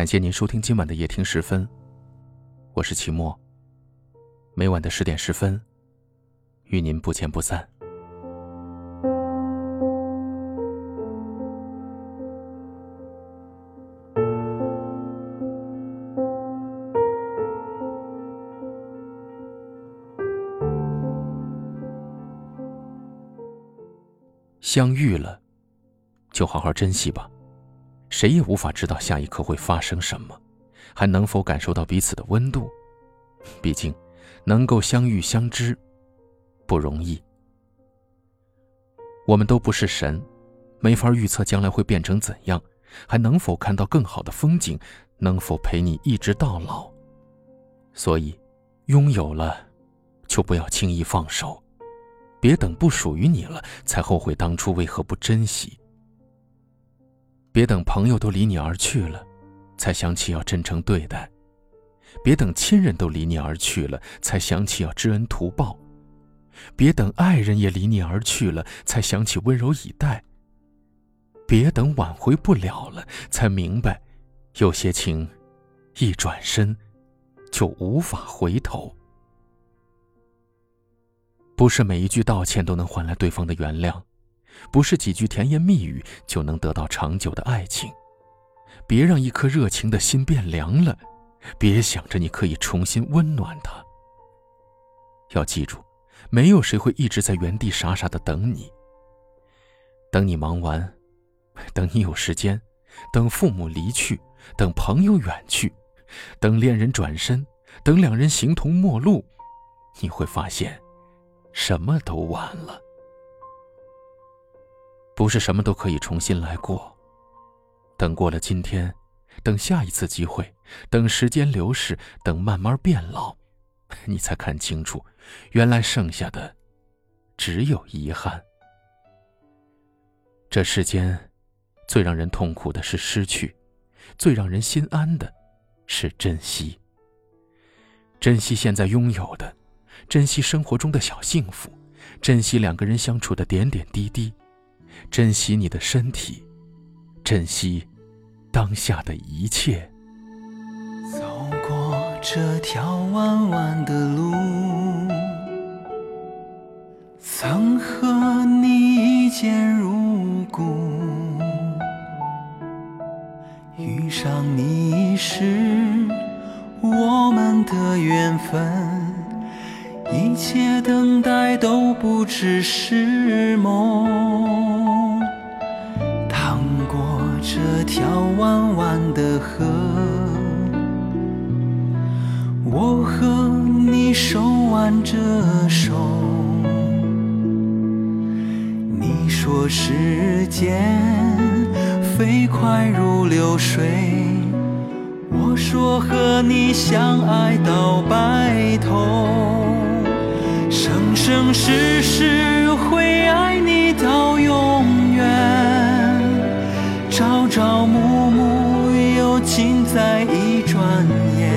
感谢您收听今晚的夜听十分，我是齐墨。每晚的十点十分，与您不见不散。相遇了，就好好珍惜吧。谁也无法知道下一刻会发生什么，还能否感受到彼此的温度？毕竟，能够相遇相知，不容易。我们都不是神，没法预测将来会变成怎样，还能否看到更好的风景，能否陪你一直到老。所以，拥有了，就不要轻易放手，别等不属于你了，才后悔当初为何不珍惜。别等朋友都离你而去了，才想起要真诚对待；别等亲人都离你而去了，才想起要知恩图报；别等爱人也离你而去了，才想起温柔以待；别等挽回不了了，才明白，有些情，一转身，就无法回头。不是每一句道歉都能换来对方的原谅。不是几句甜言蜜语就能得到长久的爱情，别让一颗热情的心变凉了，别想着你可以重新温暖它。要记住，没有谁会一直在原地傻傻的等你。等你忙完，等你有时间，等父母离去，等朋友远去，等恋人转身，等两人形同陌路，你会发现，什么都晚了。不是什么都可以重新来过。等过了今天，等下一次机会，等时间流逝，等慢慢变老，你才看清楚，原来剩下的只有遗憾。这世间，最让人痛苦的是失去，最让人心安的是珍惜。珍惜现在拥有的，珍惜生活中的小幸福，珍惜两个人相处的点点滴滴。珍惜你的身体，珍惜当下的一切。走过这条弯弯的路，曾和你一见如故。遇上你是我们的缘分，一切等待都不只是梦。趟过这条弯弯的河，我和你手挽着手。你说时间飞快如流水，我说和你相爱到白头，时时会爱你到永远。朝朝暮暮，又尽在一转眼。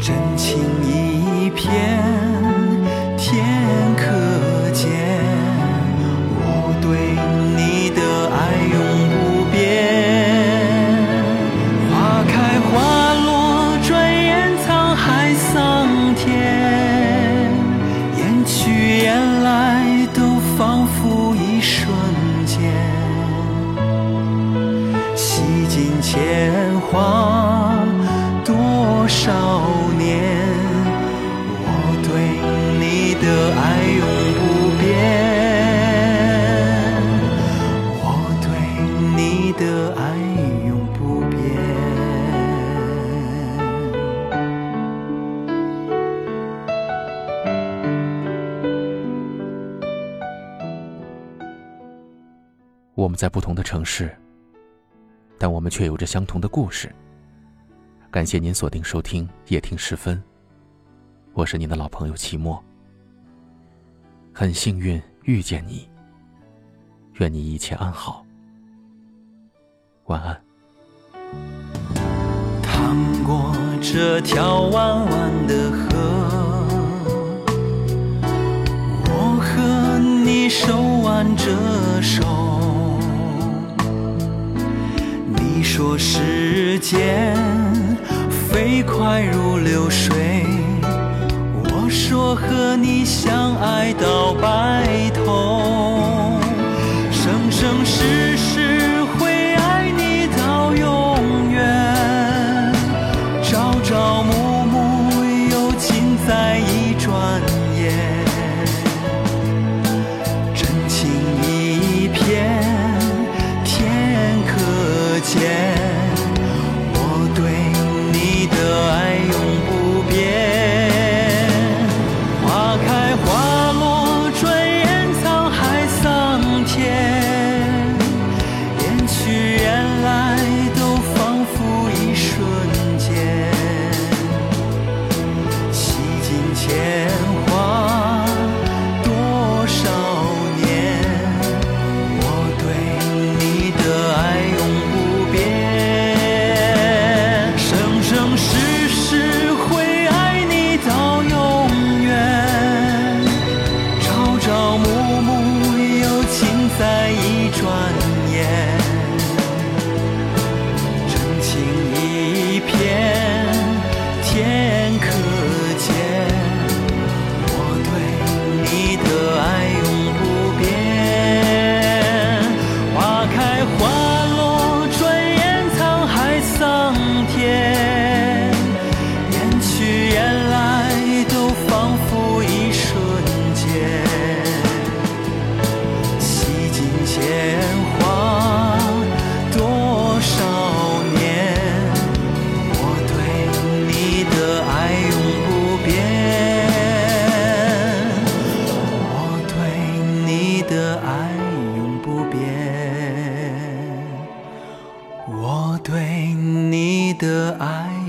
真情一片，我们在不同的城市。但我们却有着相同的故事。感谢您锁定收听夜听时分，我是您的老朋友齐墨。很幸运遇见你，愿你一切安好，晚安。趟过这条弯弯的河，我和你手挽着手。说时间飞快如流水，我说和你相爱到白头，生生世世。我对你的爱